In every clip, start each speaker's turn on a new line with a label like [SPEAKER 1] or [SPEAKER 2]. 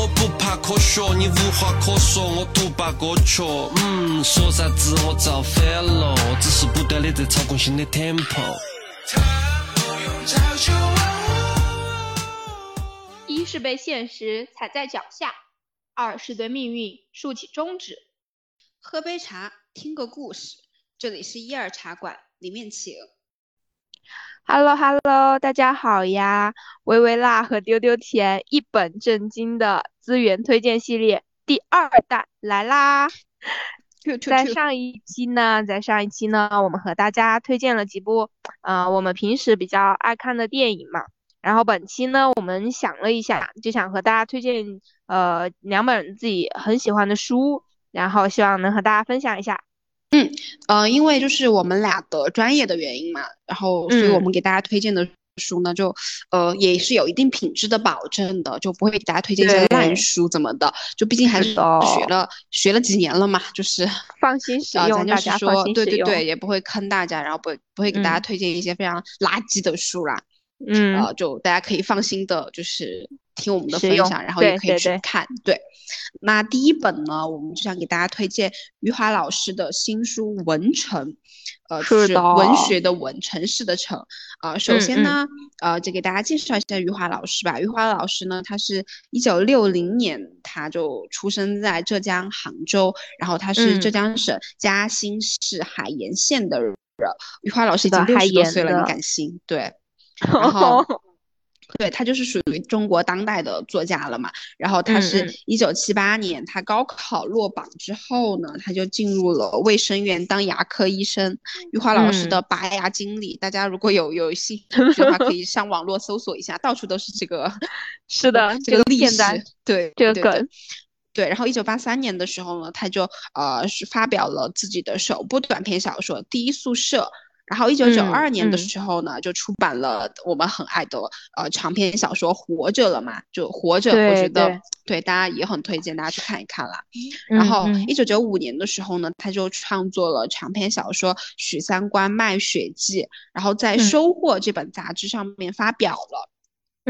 [SPEAKER 1] 我不怕科学，你无话可说，我独霸歌曲。嗯，说啥子我造反了，只是不断的在操控新的 tempo。
[SPEAKER 2] 一是被现实踩在脚下，二是对命运竖起中指。
[SPEAKER 3] 喝杯茶，听个故事，这里是一二茶馆，里面请。
[SPEAKER 2] Hello Hello，大家好呀！微微辣和丢丢甜一本正经的资源推荐系列第二弹来啦！在上一期呢，在上一期呢，我们和大家推荐了几部呃我们平时比较爱看的电影嘛。然后本期呢，我们想了一下，就想和大家推荐呃两本自己很喜欢的书，然后希望能和大家分享一下。
[SPEAKER 3] 嗯，呃，因为就是我们俩的专业的原因嘛，然后所以我们给大家推荐的书呢，就呃也是有一定品质的保证的，就不会给大家推荐一些烂书怎么的，就毕竟还是学了学了几年了嘛，就是
[SPEAKER 2] 放心使用，
[SPEAKER 3] 大家说对对对，也不会坑大家，然后不不会给大家推荐一些非常垃圾的书啦。
[SPEAKER 2] 嗯，
[SPEAKER 3] 呃，就大家可以放心的，就是听我们的分享，然后也可以去看。对，那第一本呢，我们就想给大家推荐余华老师的新书《文城》，呃，是文学的文，城市的城。呃，首先呢，呃，就给大家介绍一下余华老师吧。余华老师呢，他是一九六零年他就出生在浙江杭州，然后他是浙江省嘉兴市海盐县的人。余华老师已经六十多岁了，你敢信？对。然后，对他就是属于中国当代的作家了嘛。然后他是一九七八年，他高考落榜之后呢，他就进入了卫生院当牙科医生。余华老师的拔牙经历，大家如果有有兴趣的话，可以上网络搜索一下，到处都是这个。
[SPEAKER 2] 是的，
[SPEAKER 3] 这个历史，对
[SPEAKER 2] 这个梗。
[SPEAKER 3] 对，然后一九八三年的时候呢，他就呃是发表了自己的首部短篇小说《第一宿舍》。然后一九九二年的时候呢，就出版了我们很爱的呃长篇小说《活着》了嘛，就《活着》，我觉得对大家也很推荐大家去看一看啦。然后一九九五年的时候呢，他就创作了长篇小说《许三观卖血记》，然后在《收获》这本杂志上面发表了。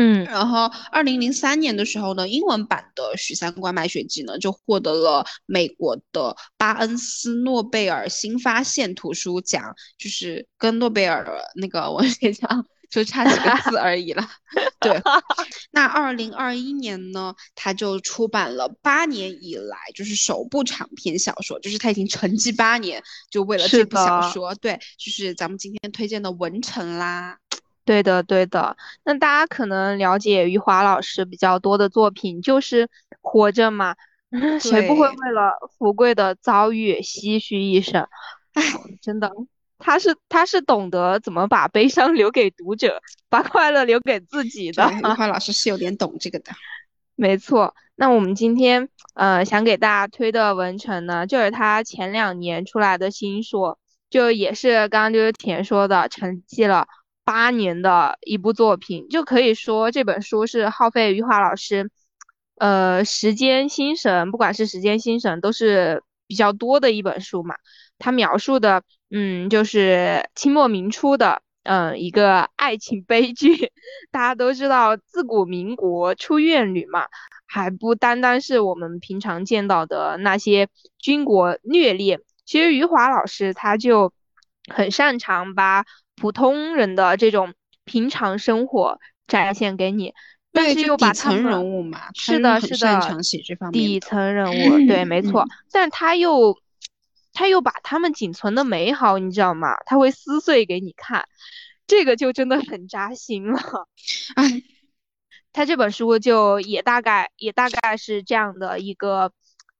[SPEAKER 2] 嗯，
[SPEAKER 3] 然后二零零三年的时候呢，英文版的《许三观卖血记》呢就获得了美国的巴恩斯诺贝尔新发现图书奖，就是跟诺贝尔那个文学奖就差几个字而已了。对，那二零二一年呢，他就出版了八年以来就是首部长篇小说，就是他已经沉寂八年，就为了这部小说。对，就是咱们今天推荐的《文成》啦。
[SPEAKER 2] 对的，对的。那大家可能了解余华老师比较多的作品，就是《活着》嘛。谁不会为了富贵的遭遇唏嘘一声？哎，真的，他是他是懂得怎么把悲伤留给读者，把快乐留给自己的。
[SPEAKER 3] 余华老师是有点懂这个的。
[SPEAKER 2] 没错。那我们今天呃想给大家推的《文成》呢，就是他前两年出来的新书，就也是刚刚就是田说的，沉寂了。八年的一部作品，就可以说这本书是耗费余华老师，呃，时间心神，不管是时间心神，都是比较多的一本书嘛。他描述的，嗯，就是清末明初的，嗯，一个爱情悲剧。大家都知道，自古民国出怨女嘛，还不单单是我们平常见到的那些军国虐恋。其实余华老师他就很擅长把。普通人的这种平常生活展现给你，但是又把他
[SPEAKER 3] 们人物嘛，
[SPEAKER 2] 是的，是的，底层人物，对，没错。但是他又他又把他们仅存的美好，你知道吗？他会撕碎给你看，这个就真的很扎心了。
[SPEAKER 3] 哎，
[SPEAKER 2] 他这本书就也大概也大概是这样的一个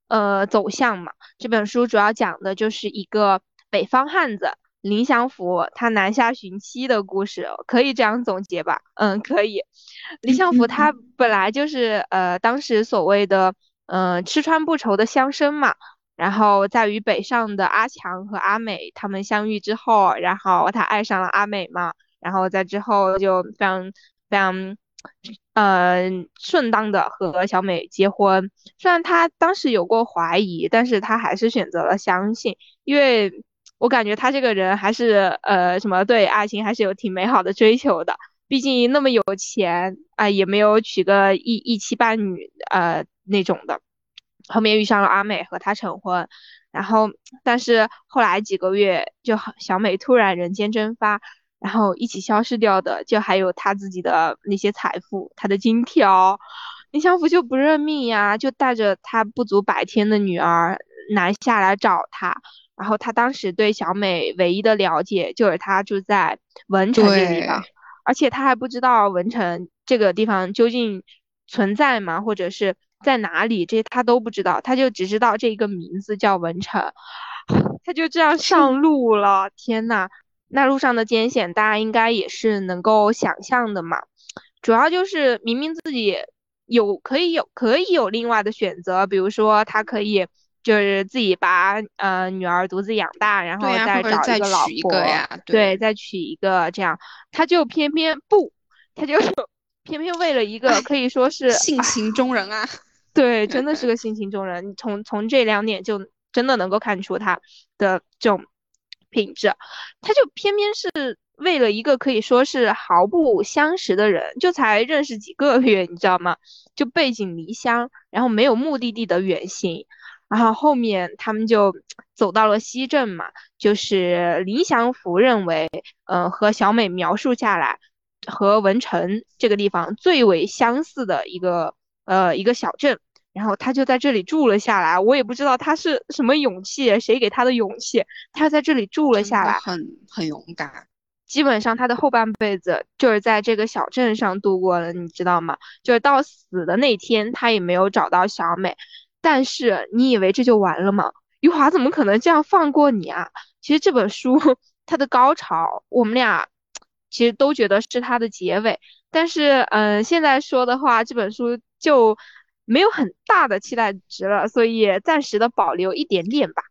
[SPEAKER 2] 呃走向嘛。这本书主要讲的就是一个北方汉子。林祥福他南下寻妻的故事，可以这样总结吧？嗯，可以。林祥福他本来就是呃，当时所谓的嗯吃穿不愁的乡绅嘛。然后在与北上的阿强和阿美他们相遇之后，然后他爱上了阿美嘛。然后在之后就非常非常嗯顺当的和小美结婚。虽然他当时有过怀疑，但是他还是选择了相信，因为。我感觉他这个人还是呃什么对爱情还是有挺美好的追求的，毕竟那么有钱啊，也没有娶个一一妻半女呃那种的。后面遇上了阿美和他成婚，然后但是后来几个月就小美突然人间蒸发，然后一起消失掉的就还有他自己的那些财富，他的金条。林祥福就不认命呀，就带着他不足百天的女儿南下来找他。然后他当时对小美唯一的了解就是他住在文城这个地方，而且他还不知道文城这个地方究竟存在吗，或者是在哪里，这些他都不知道，他就只知道这个名字叫文城，他就这样上 路了。天呐，那路上的艰险大家应该也是能够想象的嘛。主要就是明明自己有可以有可以有另外的选择，比如说他可以。就是自己把呃女儿独自养大，然后再找一个老婆，对，再娶一个这样，他就偏偏不，他就偏偏为了一个可以说是
[SPEAKER 3] 性情中人啊，
[SPEAKER 2] 对，真的是个性情中人。从从这两点就真的能够看出他的这种品质，他就偏偏是为了一个可以说是毫不相识的人，就才认识几个月，你知道吗？就背井离乡，然后没有目的地的远行。然后后面他们就走到了西镇嘛，就是林祥福认为，呃，和小美描述下来，和文成这个地方最为相似的一个呃一个小镇，然后他就在这里住了下来。我也不知道他是什么勇气，谁给他的勇气，他在这里住了下来，
[SPEAKER 3] 很很勇敢。
[SPEAKER 2] 基本上他的后半辈子就是在这个小镇上度过了，你知道吗？就是到死的那天，他也没有找到小美。但是你以为这就完了吗？余华怎么可能这样放过你啊？其实这本书它的高潮，我们俩其实都觉得是它的结尾。但是，嗯，现在说的话，这本书就没有很大的期待值了，所以暂时的保留一点点吧。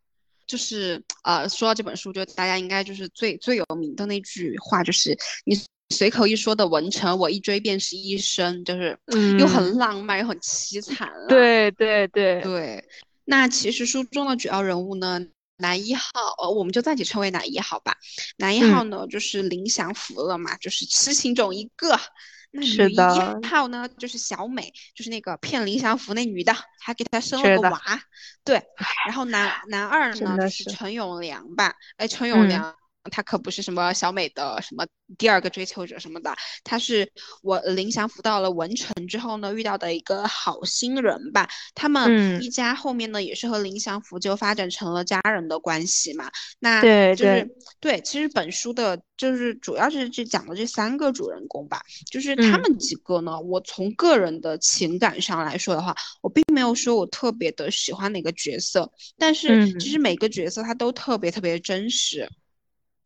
[SPEAKER 3] 就是呃，说到这本书，就大家应该就是最最有名的那句话，就是你。随口一说的文成，我一追便是一生，就是又很浪漫又很凄惨。
[SPEAKER 2] 对对对
[SPEAKER 3] 对。那其实书中的主要人物呢，男一号，呃，我们就暂且称为男一号吧。男一号呢，就是林祥福了嘛，就是痴情种一个。那女一号呢，就是小美，就是那个骗林祥福那女的，还给他生了个娃。对。然后男男二呢是陈永良吧？哎，陈永良。他可不是什么小美的什么第二个追求者什么的，他是我林祥福到了文成之后呢遇到的一个好心人吧。他们一家后面呢也是和林祥福就发展成了家人的关系嘛。那就是对，其实本书的就是主要是这讲的这三个主人公吧，就是他们几个呢，我从个人的情感上来说的话，我并没有说我特别的喜欢哪个角色，但是其实每个角色他都特别特别真实。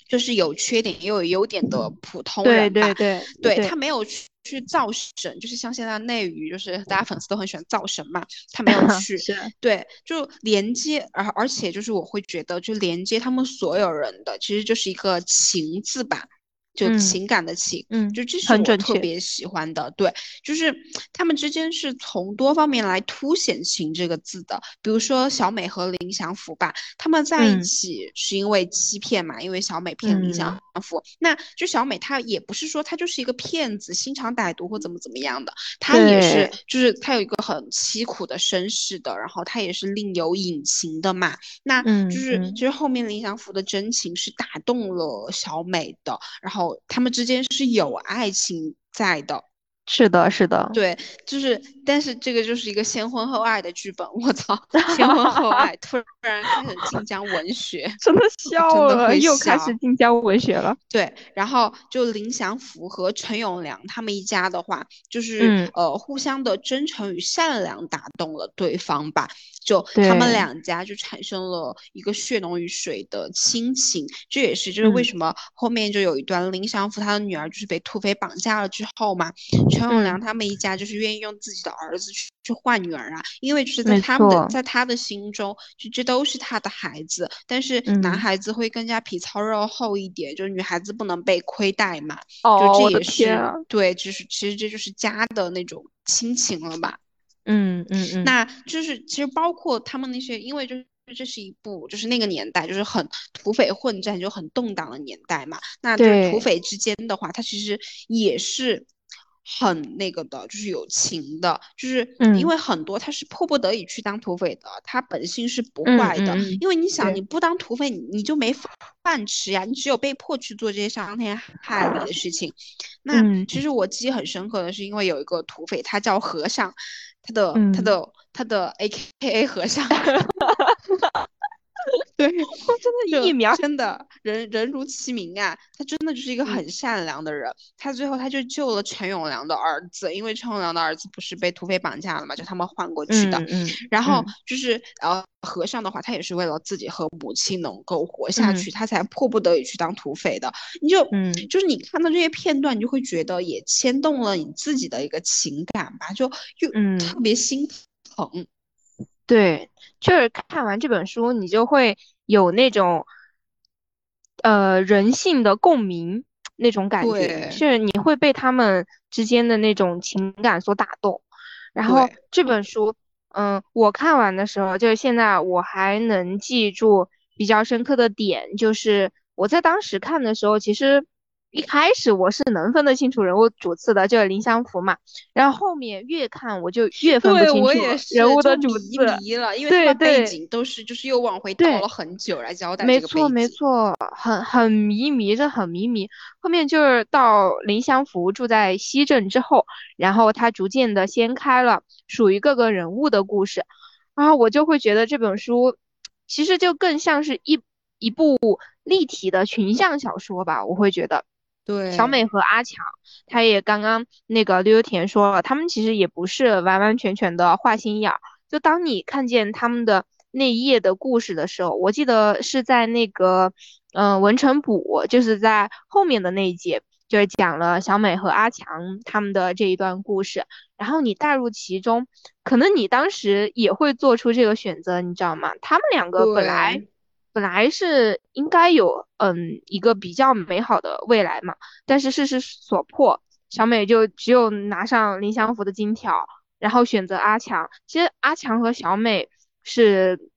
[SPEAKER 3] 就是有缺点也有优点的普通人
[SPEAKER 2] 吧，对对
[SPEAKER 3] 对，对他没有去去造神，就是像现在内娱，就是大家粉丝都很喜欢造神嘛，他没有 去，对，就连接，而而且就是我会觉得，就连接他们所有人的，其实就是一个情字吧。就情感的情，
[SPEAKER 2] 嗯，
[SPEAKER 3] 就这是我特别喜欢的，对，就是他们之间是从多方面来凸显情这个字的。比如说小美和林祥福吧，他们在一起是因为欺骗嘛，因为小美骗林祥福。那就小美她也不是说她就是一个骗子，心肠歹毒或怎么怎么样的，她也是，就是她有一个很凄苦的身世的，然后她也是另有隐情的嘛。那就是其实后面林祥福的真情是打动了小美的，然后。他们之间是有爱情在的。
[SPEAKER 2] 是的，是的，
[SPEAKER 3] 对，就是，但是这个就是一个先婚后爱的剧本，我操，先婚后爱，突然开始晋江文学，
[SPEAKER 2] 真的笑了，又开始晋江文学了。
[SPEAKER 3] 对，然后就林祥福和陈永良他们一家的话，就是呃，互相的真诚与善良打动了对方吧，就他们两家就产生了一个血浓于水的亲情，这也是就是为什么后面就有一段林祥福他的女儿就是被土匪绑架了之后嘛。陈永良他们一家就是愿意用自己的儿子去去换女儿啊，因为就是在他们的在他的心中，就这都是他的孩子。但是男孩子会更加皮糙肉厚一点，就是女孩子不能被亏待嘛。
[SPEAKER 2] 哦，
[SPEAKER 3] 这也是对，就是其实这就是家的那种亲情了吧。
[SPEAKER 2] 嗯嗯嗯。
[SPEAKER 3] 那就是其实包括他们那些，因为就是这是一部就是那个年代就是很土匪混战就很动荡的年代嘛。那就是土匪之间的话，它其实也是。很那个的，就是有情的，就是因为很多他是迫不得已去当土匪的，他本性是不坏的。因为你想，你不当土匪，你你就没饭吃呀，你只有被迫去做这些伤天害理的事情。那其实我记忆很深刻的是，因为有一个土匪，他叫和尚，他的他的他的 A K A 和尚。对
[SPEAKER 2] 真的，疫苗
[SPEAKER 3] 真的人人如其名啊，他真的就是一个很善良的人。他最后他就救了陈永良的儿子，因为陈永良的儿子不是被土匪绑架了嘛，就他们换过去的。
[SPEAKER 2] 嗯。
[SPEAKER 3] 然后就是呃，和尚的话，他也是为了自己和母亲能够活下去，他才迫不得已去当土匪的。你就嗯，就是你看到这些片段，你就会觉得也牵动了你自己的一个情感吧，就又特别心疼。
[SPEAKER 2] 对，就是看完这本书，你就会有那种，呃，人性的共鸣那种感觉，是你会被他们之间的那种情感所打动。然后这本书，嗯，我看完的时候，就是现在我还能记住比较深刻的点，就是我在当时看的时候，其实。一开始我是能分得清楚人物主次的，就是林祥福嘛。然后后面越看我就越分不清楚人物的主次
[SPEAKER 3] 了，因为背景都是就是又往回倒了很久来交代
[SPEAKER 2] 没错没错，很很迷迷这很迷迷。后面就是到林祥福住在西镇之后，然后他逐渐的掀开了属于各个人物的故事，然后我就会觉得这本书其实就更像是一一部立体的群像小说吧，我会觉得。
[SPEAKER 3] 对，
[SPEAKER 2] 小美和阿强，他也刚刚那个溜溜甜说了，他们其实也不是完完全全的坏心眼儿。就当你看见他们的那一页的故事的时候，我记得是在那个，嗯，文成补，就是在后面的那一节，就是讲了小美和阿强他们的这一段故事。然后你带入其中，可能你当时也会做出这个选择，你知道吗？他们两个本来。本来是应该有嗯一个比较美好的未来嘛，但是事实所迫，小美就只有拿上林祥福的金条，然后选择阿强。其实阿强和小美是，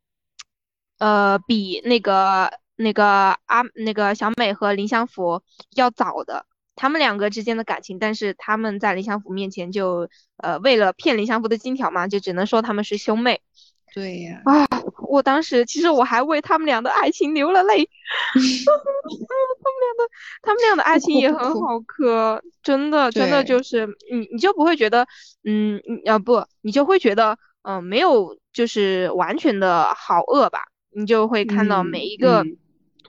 [SPEAKER 2] 呃，比那个那个阿那个小美和林祥福要早的，他们两个之间的感情，但是他们在林祥福面前就呃为了骗林祥福的金条嘛，就只能说他们是兄妹。
[SPEAKER 3] 对呀，
[SPEAKER 2] 啊，我当时其实我还为他们俩的爱情流了泪，他们俩的他们俩的爱情也很 好磕，真的真的就是你你就不会觉得，嗯，啊不，你就会觉得，嗯，没有就是完全的好恶吧，你就会看到每一个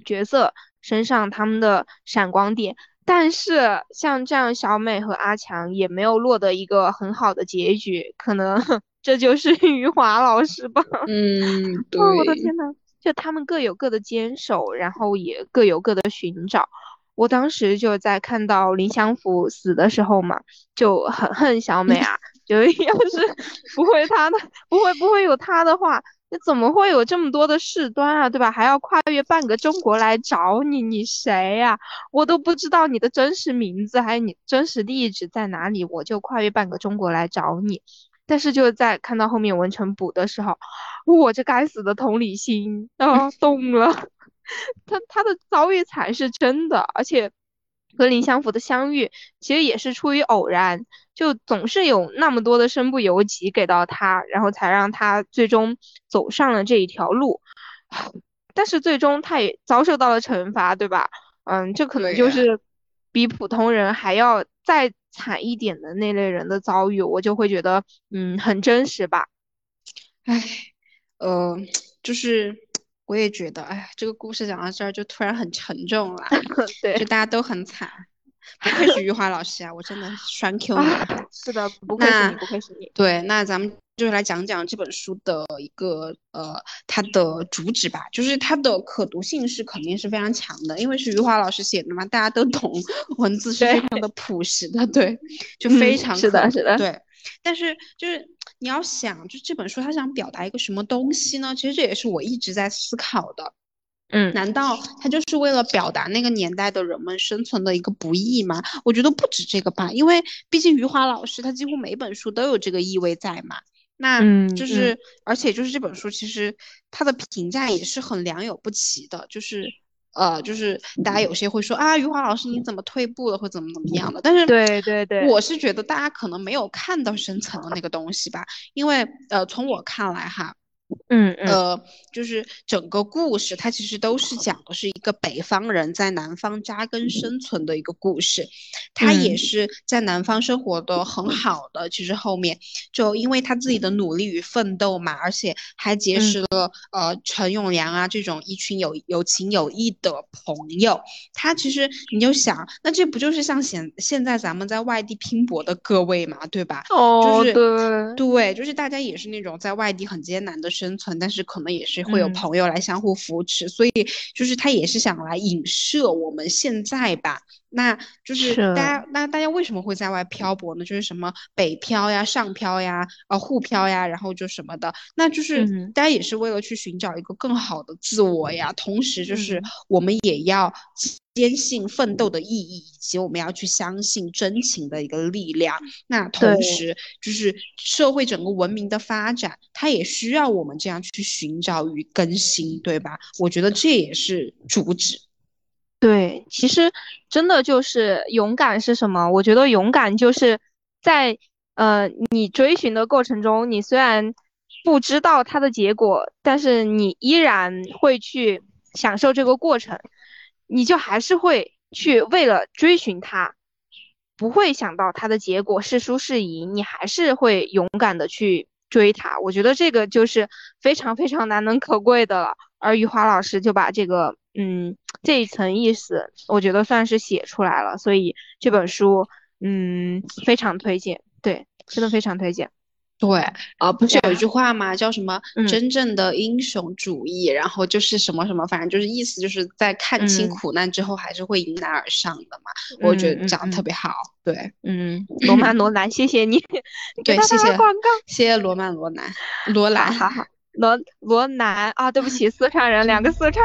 [SPEAKER 2] 角色身上他们的闪光点，但是像这样小美和阿强也没有落得一个很好的结局，可能。这就是 余华老师吧？
[SPEAKER 3] 嗯，对。
[SPEAKER 2] 我的天呐，就他们各有各的坚守，然后也各有各的寻找。我当时就在看到林祥福死的时候嘛，就很恨小美啊。就要是不会他的，不会不会有他的话，那怎么会有这么多的事端啊？对吧？还要跨越半个中国来找你，你谁呀？我都不知道你的真实名字，还有你真实地址在哪里，我就跨越半个中国来找你。但是就在看到后面文成补的时候，我这该死的同理心啊动了。他他的遭遇才是真的，而且和林相福的相遇其实也是出于偶然，就总是有那么多的身不由己给到他，然后才让他最终走上了这一条路。但是最终他也遭受到了惩罚，对吧？嗯，这可能就是比普通人还要再。惨一点的那类人的遭遇，我就会觉得，嗯，很真实吧。
[SPEAKER 3] 唉，呃，就是我也觉得，哎呀，这个故事讲到这儿就突然很沉重了。
[SPEAKER 2] 对，
[SPEAKER 3] 就大家都很惨。不愧是余华老师啊，我真的栓 Q 你。
[SPEAKER 2] 是的，不愧是你，不愧是你。
[SPEAKER 3] 对，那咱们就是来讲讲这本书的一个呃，它的主旨吧。就是它的可读性是肯定是非常强的，因为是余华老师写的嘛，大家都懂，文字是非常的朴实的，对，就非常
[SPEAKER 2] 是的，是的，
[SPEAKER 3] 对。但是就是你要想，就这本书它想表达一个什么东西呢？其实这也是我一直在思考的。
[SPEAKER 2] 嗯，
[SPEAKER 3] 难道他就是为了表达那个年代的人们生存的一个不易吗？我觉得不止这个吧，因为毕竟余华老师他几乎每本书都有这个意味在嘛。那就是，而且就是这本书其实他的评价也是很良莠不齐的，就是呃，就是大家有些会说啊，余华老师你怎么退步了，或怎么怎么样的。但是
[SPEAKER 2] 对对对，
[SPEAKER 3] 我是觉得大家可能没有看到深层的那个东西吧，因为呃，从我看来哈。
[SPEAKER 2] 嗯
[SPEAKER 3] 呃，就是整个故事，它其实都是讲的是一个北方人在南方扎根生存的一个故事。他也是在南方生活的很好的，其实后面就因为他自己的努力与奋斗嘛，而且还结识了呃陈永良啊这种一群有有情有义的朋友。他其实你就想，那这不就是像现现在咱们在外地拼搏的各位嘛，对吧？
[SPEAKER 2] 哦，
[SPEAKER 3] 对
[SPEAKER 2] 对，
[SPEAKER 3] 就是大家也是那种在外地很艰难的。生存，但是可能也是会有朋友来相互扶持，所以就是他也是想来影射我们现在吧。那就是大家，那大家为什么会在外漂泊呢？就是什么北漂呀、上漂呀、呃沪漂呀，然后就什么的，那就是大家也是为了去寻找一个更好的自我呀。同时，就是我们也要坚信奋斗的意义，以及我们要去相信真情的一个力量。那同时，就是社会整个文明的发展，它也需要我们这样去寻找与更新，对吧？我觉得这也是主旨。
[SPEAKER 2] 对，其实真的就是勇敢是什么？我觉得勇敢就是在呃你追寻的过程中，你虽然不知道它的结果，但是你依然会去享受这个过程，你就还是会去为了追寻它，不会想到它的结果是输是赢，你还是会勇敢的去追它。我觉得这个就是非常非常难能可贵的了。而余华老师就把这个。嗯，这一层意思，我觉得算是写出来了，所以这本书，嗯，非常推荐，对，真的非常推荐。
[SPEAKER 3] 对，啊，不是有一句话吗？叫什么？真正的英雄主义，然后就是什么什么，反正就是意思就是在看清苦难之后，还是会迎难而上的嘛。我觉得讲的特别好。对，
[SPEAKER 2] 嗯，罗曼罗兰，谢谢你，
[SPEAKER 3] 对，谢谢广告，谢谢罗曼罗兰，罗兰，
[SPEAKER 2] 好好，罗罗兰啊，对不起，四川人，两个四川。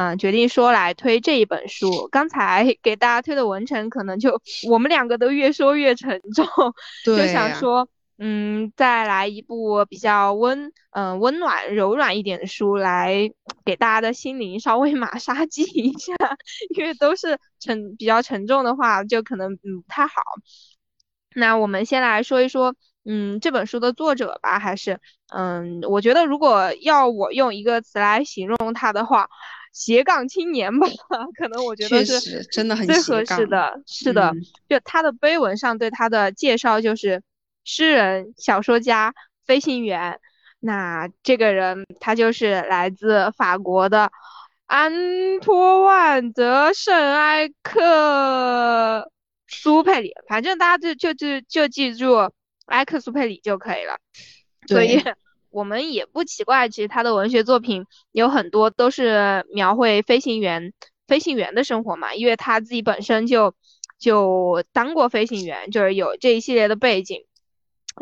[SPEAKER 2] 嗯，决定说来推这一本书。刚才 给大家推的文成，可能就我们两个都越说越沉重，就想说，嗯，再来一部比较温，嗯，温暖柔软一点的书，来给大家的心灵稍微 马杀鸡一下，因为都是沉比较沉重的话，就可能嗯不太好。那我们先来说一说，嗯，这本书的作者吧，还是，嗯，我觉得如果要我用一个词来形容他的话。斜杠青年吧，可能我觉得是
[SPEAKER 3] 真的很
[SPEAKER 2] 最合适的。是的，就他的碑文上对他的介绍就是诗人、小说家、飞行员。那这个人他就是来自法国的安托万德圣埃克苏佩里，反正大家就就就就记住埃克苏佩里就可以了。所以。我们也不奇怪，其实他的文学作品有很多都是描绘飞行员飞行员的生活嘛，因为他自己本身就就当过飞行员，就是有这一系列的背景。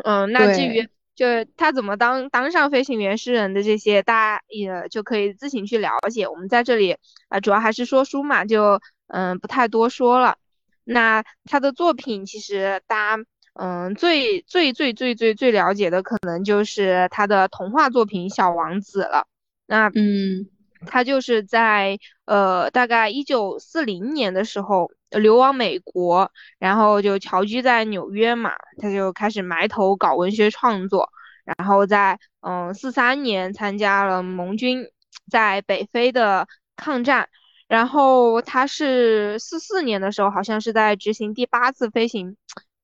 [SPEAKER 2] 嗯，那至于就是他怎么当当上飞行员诗人的这些，大家也就可以自行去了解。我们在这里啊，主要还是说书嘛，就嗯不太多说了。那他的作品其实大家。嗯，最最最最最最了解的可能就是他的童话作品《小王子》了。那
[SPEAKER 3] 嗯，
[SPEAKER 2] 他就是在呃大概一九四零年的时候流亡美国，然后就侨居在纽约嘛，他就开始埋头搞文学创作。然后在嗯四三年参加了盟军在北非的抗战，然后他是四四年的时候好像是在执行第八次飞行。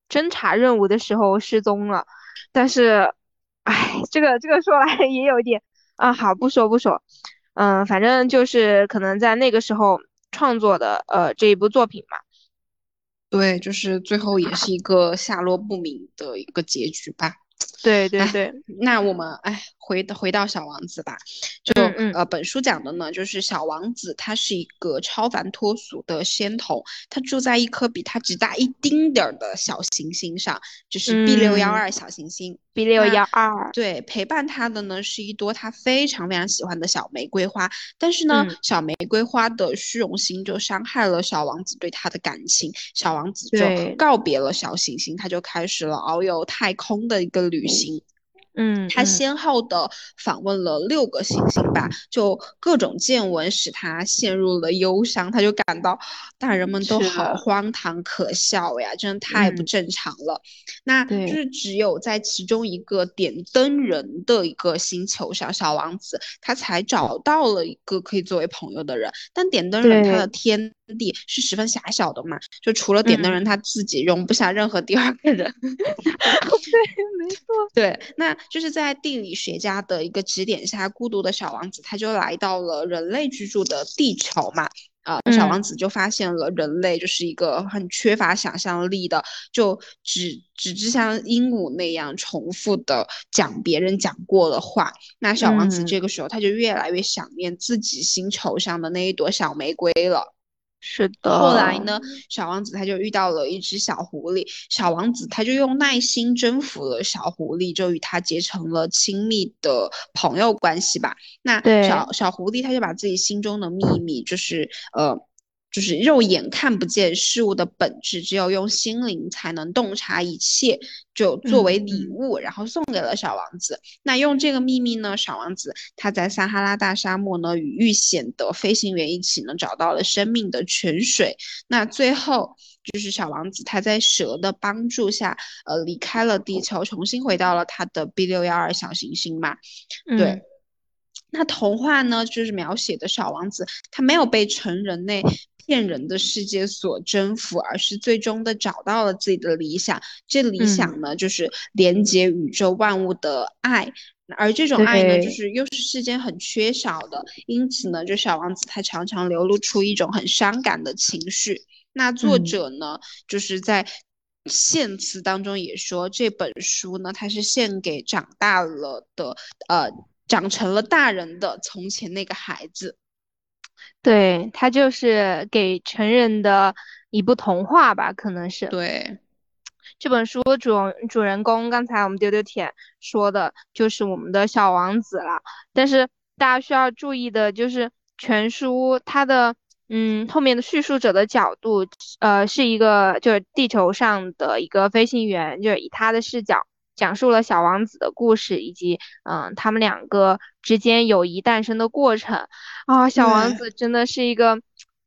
[SPEAKER 2] 侦查任务的时候失踪了，但是，哎，这个这个说来也有点啊，好，不说不说，嗯，反正就是可能在那个时候创作的呃这一部作品嘛。
[SPEAKER 3] 对，就是最后也是一个下落不明的一个结局吧。
[SPEAKER 2] 对对对，
[SPEAKER 3] 那我们哎。回回到小王子吧，就呃，本书讲的呢，就是小王子他是一个超凡脱俗的仙童，他住在一颗比他只大一丁点儿的小行星上，就是 B 六幺二小行星。
[SPEAKER 2] B 六幺二，
[SPEAKER 3] 对，陪伴他的呢是一朵他非常非常喜欢的小玫瑰花，但是呢，小玫瑰花的虚荣心就伤害了小王子对他的感情，小王子就告别了小行星，他就开始了遨游太空的一个旅行。
[SPEAKER 2] 嗯，
[SPEAKER 3] 他先后的访问了六个行星吧，就各种见闻使他陷入了忧伤，他就感到大人们都好荒唐可笑呀，真的太不正常了。那就是只有在其中一个点灯人的一个星球上，小王子他才找到了一个可以作为朋友的人。但点灯人他的天地是十分狭小的嘛，就除了点灯人他自己，容不下任何第二个人。
[SPEAKER 2] 对，没错。
[SPEAKER 3] 对，那。就是在地理学家的一个指点下，孤独的小王子他就来到了人类居住的地球嘛。啊，小王子就发现了人类就是一个很缺乏想象力的，就只只知像鹦鹉那样重复的讲别人讲过的话。那小王子这个时候他就越来越想念自己星球上的那一朵小玫瑰了。
[SPEAKER 2] 是的，
[SPEAKER 3] 后来呢，小王子他就遇到了一只小狐狸，小王子他就用耐心征服了小狐狸，就与他结成了亲密的朋友关系吧。那小小狐狸他就把自己心中的秘密，就是呃。就是肉眼看不见事物的本质，只有用心灵才能洞察一切。就作为礼物，然后送给了小王子。那用这个秘密呢，小王子他在撒哈拉大沙漠呢，与遇险的飞行员一起呢，找到了生命的泉水。那最后就是小王子他在蛇的帮助下，呃，离开了地球，重新回到了他的 B 六幺二小行星嘛。对。那童话呢，就是描写的小王子，他没有被成人类骗人的世界所征服，而是最终的找到了自己的理想。这理想呢，就是连接宇宙万物的爱，而这种爱呢，就是又是世间很缺少的。因此呢，就小王子他常常流露出一种很伤感的情绪。那作者呢，就是在献词当中也说，这本书呢，它是献给长大了的，呃。长成了大人的从前那个孩子，
[SPEAKER 2] 对他就是给成人的一部童话吧，可能是。
[SPEAKER 3] 对，
[SPEAKER 2] 这本书主主人公刚才我们丢丢舔说的就是我们的小王子了。但是大家需要注意的就是，全书它的嗯后面的叙述者的角度，呃是一个就是地球上的一个飞行员，就是以他的视角。讲述了小王子的故事，以及嗯，他们两个之间友谊诞生的过程啊。小王子真的是一个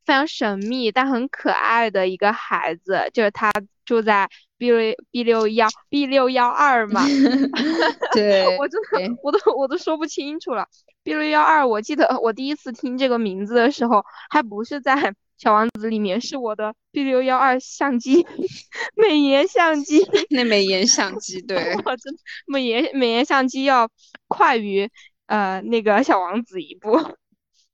[SPEAKER 2] 非常神秘但很可爱的一个孩子，就是他住在 B 六 B 六幺 B 六幺二嘛。
[SPEAKER 3] 对，
[SPEAKER 2] 我真的我都我都说不清楚了。B 六幺二，我记得我第一次听这个名字的时候，还不是在。小王子里面是我的 B 六幺二相机，美颜相机。
[SPEAKER 3] 那美颜相机，对，
[SPEAKER 2] 我真美颜美颜相机要快于呃那个小王子一步。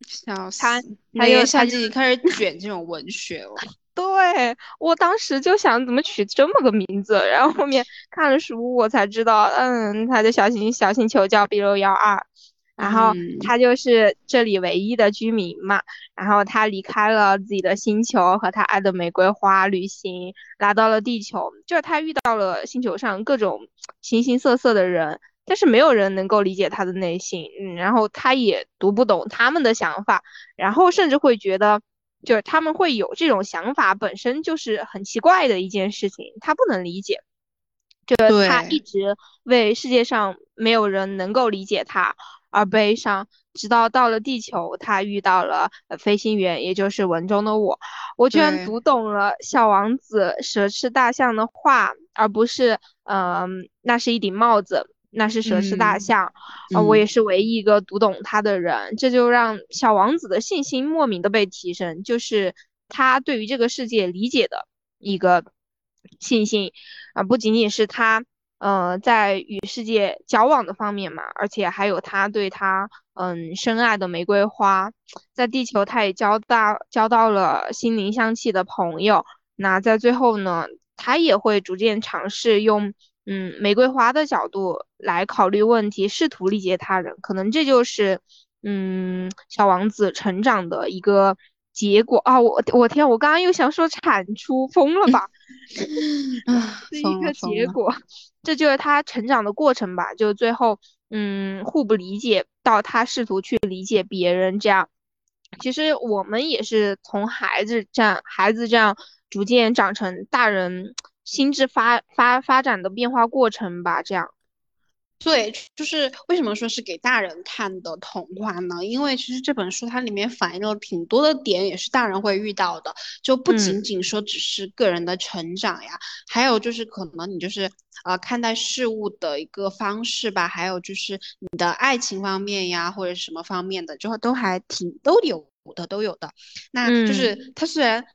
[SPEAKER 3] 笑死！
[SPEAKER 2] 他
[SPEAKER 3] 美颜相机开始卷这种文学了。
[SPEAKER 2] 对我当时就想怎么取这么个名字，然后后面看了书我才知道，嗯，他的小星小星球叫 B 六幺二。然后他就是这里唯一的居民嘛，然后他离开了自己的星球和他爱的玫瑰花旅行，来到了地球，就是他遇到了星球上各种形形色色的人，但是没有人能够理解他的内心，嗯，然后他也读不懂他们的想法，然后甚至会觉得，就是他们会有这种想法本身就是很奇怪的一件事情，他不能理解，就是他一直为世界上没有人能够理解他。而悲伤，直到到了地球，他遇到了飞行员，也就是文中的我。我居然读懂了小王子蛇吃大象的话，而不是，嗯，那是一顶帽子，那是蛇吃大象。啊，我也是唯一一个读懂他的人，这就让小王子的信心莫名的被提升，就是他对于这个世界理解的一个信心，啊，不仅仅是他。呃，在与世界交往的方面嘛，而且还有他对他嗯深爱的玫瑰花，在地球他也交到交到了心灵相契的朋友。那在最后呢，他也会逐渐尝试用嗯玫瑰花的角度来考虑问题，试图理解他人。可能这就是嗯小王子成长的一个结果啊！我我天，我刚刚又想说产出，疯了吧？是一个结果。这就是他成长的过程吧，就最后，嗯，互不理解到他试图去理解别人，这样，其实我们也是从孩子这样，孩子这样逐渐长成大人，心智发发发展的变化过程吧，这样。
[SPEAKER 3] 对，就是为什么说是给大人看的童话呢？因为其实这本书它里面反映了挺多的点，也是大人会遇到的，就不仅仅说只是个人的成长呀，还有就是可能你就是呃看待事物的一个方式吧，还有就是你的爱情方面呀，或者什么方面的，就都还挺都有的都有的。那就是它虽然。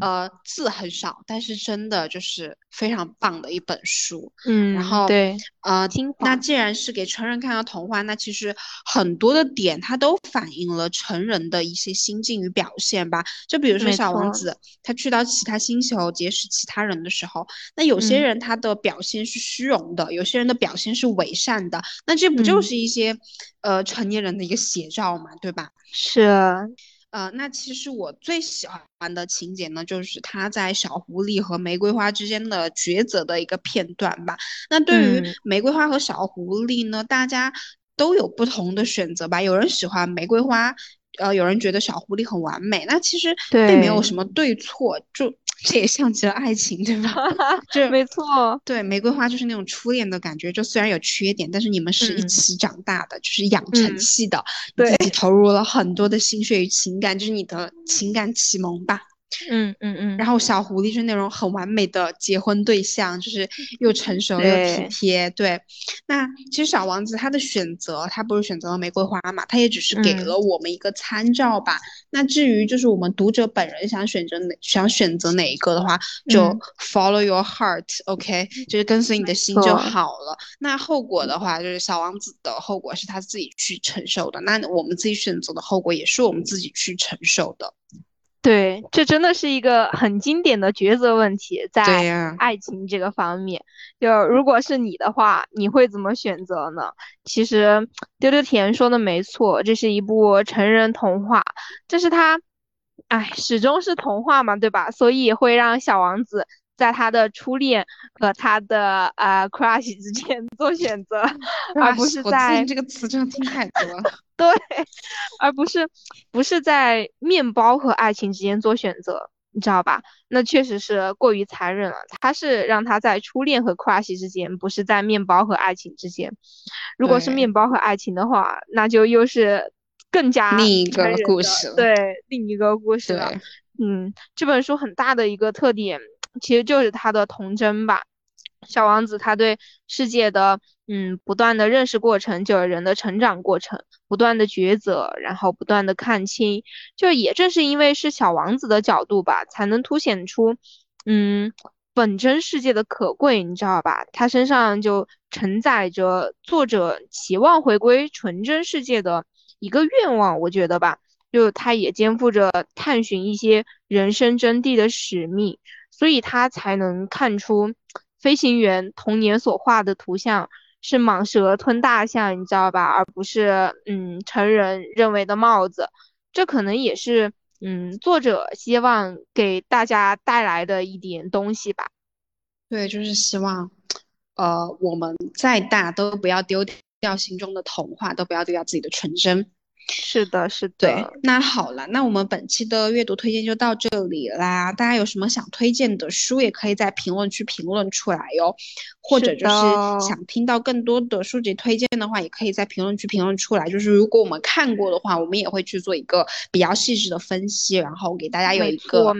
[SPEAKER 3] 呃，字很少，但是真的就是非常棒的一本书。
[SPEAKER 2] 嗯，
[SPEAKER 3] 然后
[SPEAKER 2] 对，
[SPEAKER 3] 呃，那既然是给成人看的童话，那其实很多的点它都反映了成人的一些心境与表现吧。就比如说小王子，他去到其他星球结识其他人的时候，那有些人他的表现是虚荣的，有些人的表现是伪善的，那这不就是一些呃成年人的一个写照嘛，对吧？
[SPEAKER 2] 是。
[SPEAKER 3] 呃，那其实我最喜欢的情节呢，就是他在小狐狸和玫瑰花之间的抉择的一个片段吧。那对于玫瑰花和小狐狸呢，大家都有不同的选择吧。有人喜欢玫瑰花。呃，有人觉得小狐狸很完美，那其实并没有什么对错，就这也像极了爱情，对吧？这
[SPEAKER 2] 没错，
[SPEAKER 3] 对，玫瑰花就是那种初恋的感觉，就虽然有缺点，但是你们是一起长大的，就是养成系的，自己投入了很多的心血与情感，就是你的情感启蒙吧。
[SPEAKER 2] 嗯嗯嗯，
[SPEAKER 3] 然后小狐狸是那种很完美的结婚对象，就是 又成熟又体贴。对，那其实小王子他的选择，他不是选择了玫瑰花嘛？他也只是给了我们一个参照吧。那至于就是我们读者本人想选择哪，想选择哪一个的话，就 follow your heart，OK，就是跟随你的心就好了。那后果的话，就是小王子的后果是他自己去承受的，那我们自己选择的后果也是我们自己去承受的。
[SPEAKER 2] 对，这真的是一个很经典的抉择问题，在爱情这个方面，就如果是你的话，你会怎么选择呢？其实丢丢甜说的没错，这是一部成人童话，这是他，哎，始终是童话嘛，对吧？所以会让小王子。在他的初恋和他的呃 crush 之间 做选择，而不是在
[SPEAKER 3] 这个词真的听太多了。
[SPEAKER 2] 对，而不是不是在面包和爱情之间做选择，你知道吧？那确实是过于残忍了。他是让他在初恋和 crush 之间，不是在面包和爱情之间。如果是面包和爱情的话，那就又是更加
[SPEAKER 3] 另一个故事了。
[SPEAKER 2] 对，另一个故事了。嗯，这本书很大的一个特点。其实就是他的童真吧，小王子他对世界的嗯不断的认识过程，就是人的成长过程，不断的抉择，然后不断的看清，就也正是因为是小王子的角度吧，才能凸显出嗯本真世界的可贵，你知道吧？他身上就承载着作者期望回归纯真世界的一个愿望，我觉得吧，就他也肩负着探寻一些人生真谛的使命。所以他才能看出，飞行员童年所画的图像是蟒蛇吞大象，你知道吧？而不是嗯成人认为的帽子。这可能也是嗯作者希望给大家带来的一点东西吧。
[SPEAKER 3] 对，就是希望，呃，我们再大都不要丢掉心中的童话，都不要丢掉自己的纯真。
[SPEAKER 2] 是的，是的。
[SPEAKER 3] 对，那好了，那我们本期的阅读推荐就到这里啦。大家有什么想推荐的书，也可以在评论区评论出来哟。或者就是想听到更多的书籍推荐的话，也可以在评论区评论出来。就是如果我们看过的话，我们也会去做一个比较细致的分析，然后给大家有一个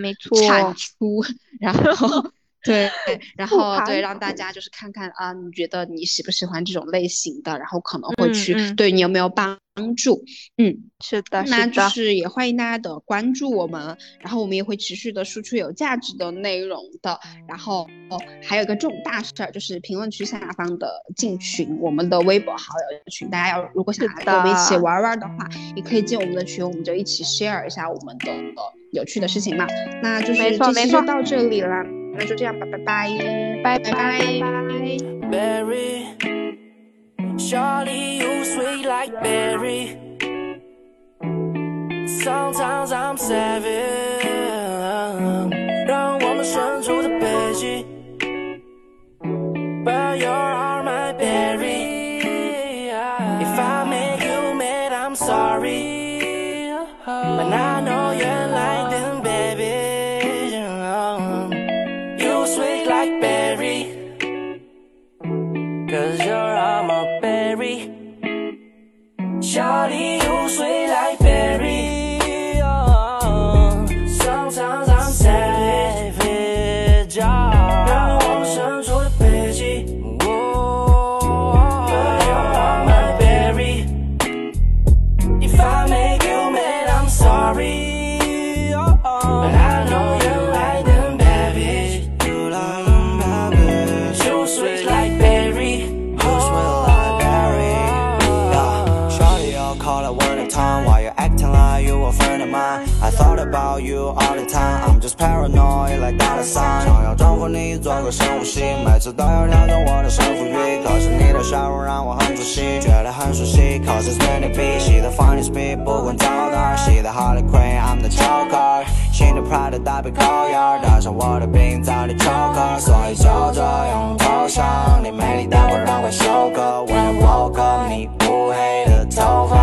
[SPEAKER 3] 产出。然后
[SPEAKER 1] 对，然后对让大家就是看看啊，你觉得你喜不喜欢这种类型的，然后可能会去对你有没有帮助？嗯，
[SPEAKER 2] 是的，
[SPEAKER 1] 那就是也欢迎大家的关注我们，然后我们也会持续的输出有价值的内容的。然后哦，还有一个重大事儿，就是评论区下方的进群，我们的微博好友群，大家要如果想来跟我们一起玩玩的话，也可以进我们的群，我们就一起 share 一下我们的有趣的事情嘛。那就是这期就到这里了。那就这样吧，拜拜，拜拜拜拜。Berry, Charlie, you sweet like berry. Sometimes I'm savage， I thought about you all the time. I'm just paranoid like dollar sign. 想要征服你，做个深呼吸，每次都要调整我的胜负欲。可是你的笑容让我很出戏，觉得很熟悉。Cause it's meant to be. She the funniest bitch，不管走哪儿。She the Harley Quinn，I'm the Joker。新的 Prada 搭配高腰，带上我的冰早的 choker。所以就这样投降，你美丽的我让快休克。When I woke up，你乌黑的头发，Damn you